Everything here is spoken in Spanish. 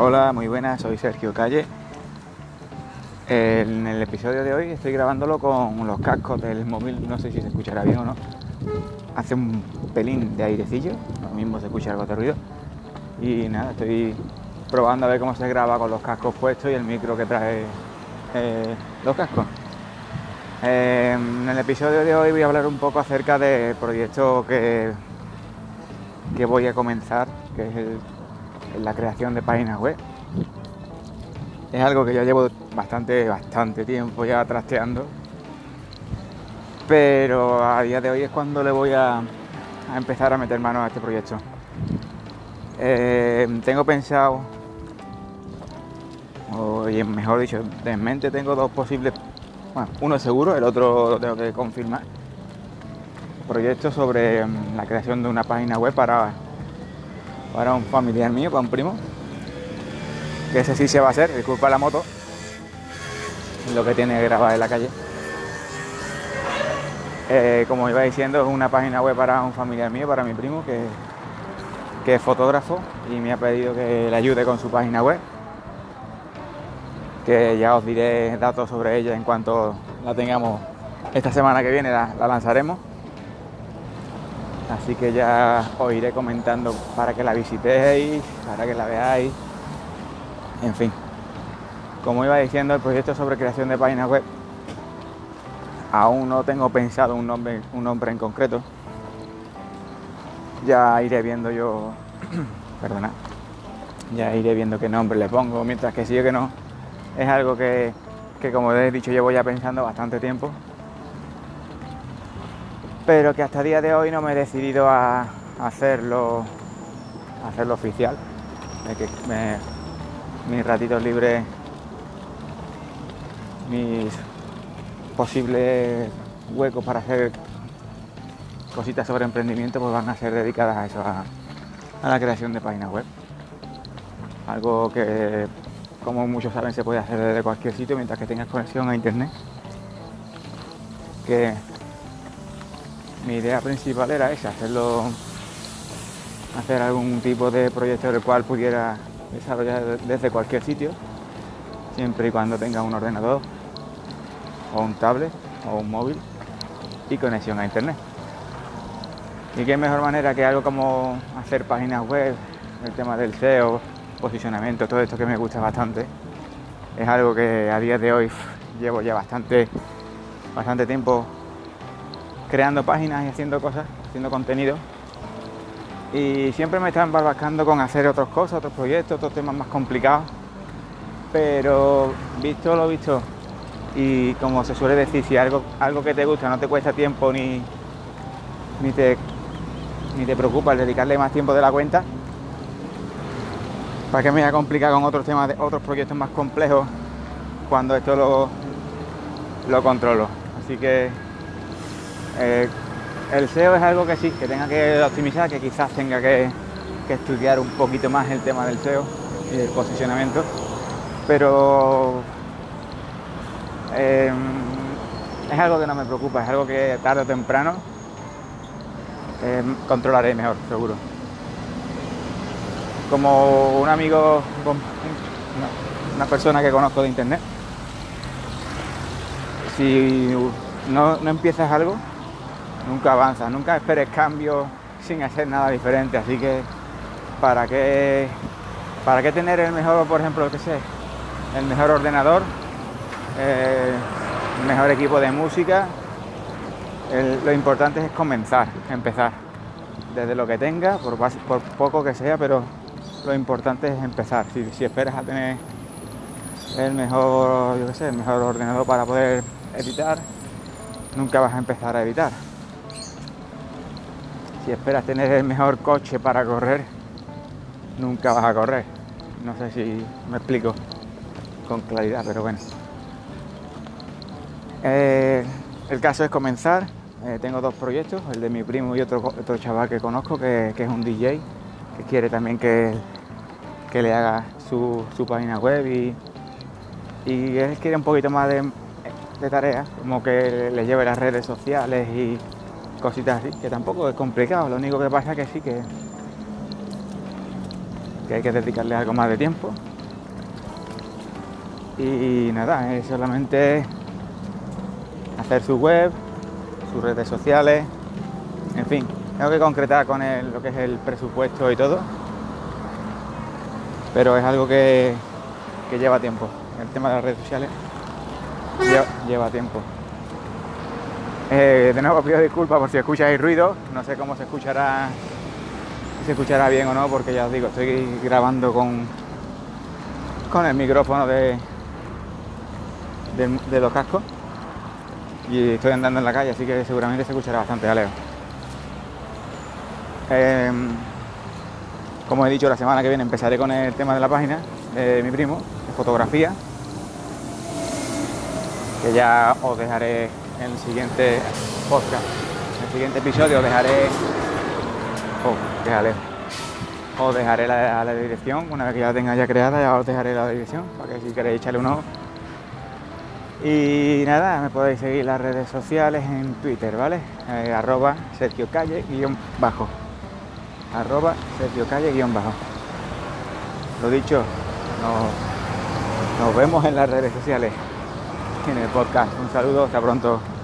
Hola, muy buenas, soy Sergio Calle. En el episodio de hoy estoy grabándolo con los cascos del móvil, no sé si se escuchará bien o no. Hace un pelín de airecillo, lo mismo se escucha algo de ruido. Y nada, estoy probando a ver cómo se graba con los cascos puestos y el micro que trae eh, los cascos. Eh, en el episodio de hoy voy a hablar un poco acerca del proyecto que, que voy a comenzar, que es el en la creación de páginas web. Es algo que ya llevo bastante, bastante tiempo ya trasteando. Pero a día de hoy es cuando le voy a, empezar a meter mano a este proyecto. Eh, tengo pensado, o mejor dicho, en mente tengo dos posibles, bueno, uno es seguro, el otro lo tengo que confirmar. Proyectos sobre mm, la creación de una página web para para un familiar mío, para un primo. Que ese sí se va a hacer, disculpa la moto. Lo que tiene grabado en la calle. Eh, como iba diciendo, es una página web para un familiar mío, para mi primo, que, que es fotógrafo y me ha pedido que le ayude con su página web. Que ya os diré datos sobre ella en cuanto la tengamos esta semana que viene, la lanzaremos. Así que ya os iré comentando para que la visitéis, para que la veáis. En fin, como iba diciendo, el proyecto sobre creación de páginas web aún no tengo pensado un nombre, un nombre en concreto. Ya iré viendo yo, perdona, ya iré viendo qué nombre le pongo, mientras que sí que no, es algo que, que como he dicho llevo ya pensando bastante tiempo pero que hasta día de hoy no me he decidido a hacerlo, hacerlo oficial. mis ratitos libres, mis posibles huecos para hacer cositas sobre emprendimiento pues van a ser dedicadas a eso, a, a la creación de páginas web. Algo que, como muchos saben, se puede hacer desde cualquier sitio mientras que tengas conexión a internet. Que mi idea principal era esa, hacerlo, hacer algún tipo de proyecto el cual pudiera desarrollar desde cualquier sitio, siempre y cuando tenga un ordenador o un tablet o un móvil y conexión a internet. Y qué mejor manera que algo como hacer páginas web, el tema del SEO, posicionamiento, todo esto que me gusta bastante. Es algo que a día de hoy llevo ya bastante, bastante tiempo creando páginas y haciendo cosas, haciendo contenido. Y siempre me están barbascando con hacer otras cosas, otros proyectos, otros temas más complicados. Pero visto lo visto, y como se suele decir, si algo, algo que te gusta no te cuesta tiempo ni, ni, te, ni te preocupa el dedicarle más tiempo de la cuenta, ¿para qué me voy a complicar con otros temas, de otros proyectos más complejos cuando esto lo, lo controlo? Así que eh, el SEO es algo que sí, que tenga que optimizar, que quizás tenga que, estudiar un poquito más el tema del SEO y del posicionamiento, pero em, es algo que no me preocupa, es algo que tarde o temprano em, controlaré mejor, seguro. Como un amigo, una persona que conozco de internet, si no empiezas algo, nunca avanza, nunca esperes cambios sin hacer nada diferente, así que para qué para qué tener el mejor, por ejemplo, que sé, el mejor ordenador, eh, el mejor equipo de música, lo importante es comenzar, empezar, desde lo que tenga, por, por poco que sea, pero lo importante es empezar. Si, si esperas a tener el mejor, yo qué sé, el mejor ordenador para poder editar, nunca vas a empezar a editar si esperas tener el mejor coche para correr, nunca vas a correr. No sé si me explico con claridad, pero bueno. Eh, el caso es comenzar. Eh, tengo dos proyectos, el de mi primo y otro, otro chaval que conozco, que, es un DJ, que quiere también que, que le haga su, página web y, y él quiere un poquito más de, de tareas, como que le lleve las redes sociales y cositas así, que tampoco es complicado, lo único que pasa es que sí que, que hay que dedicarle algo más de tiempo Y nada, es solamente hacer su web, sus redes sociales, en fin, tengo que concretar con lo que es el presupuesto y todo, pero es algo que, lleva tiempo. El tema de las redes sociales lleva, tiempo. Eh, de nuevo pido disculpas por si escucháis ruido, no sé cómo se escuchará, si se escuchará bien o no, porque ya os digo, estoy grabando con, con el micrófono de, de, los cascos y estoy andando en la calle, así que seguramente se escuchará bastante aleo. Em, como he dicho, la semana que viene empezaré con el tema de la página de mi primo, de fotografía, que ya os dejaré en el siguiente podcast. En el siguiente episodio dejaré. Oh, déjale. Os dejaré la, la, dirección, una vez que ya la tenga ya creada, ya os dejaré la dirección, para que si queréis echarle un ojo. Y nada, me podéis seguir las redes sociales en Twitter, ¿vale? Eh, arroba Sergio Calle guion bajo arroba Sergio Calle guion bajo. Lo dicho, nos, nos vemos en las redes sociales, en el podcast. Un saludo, hasta pronto.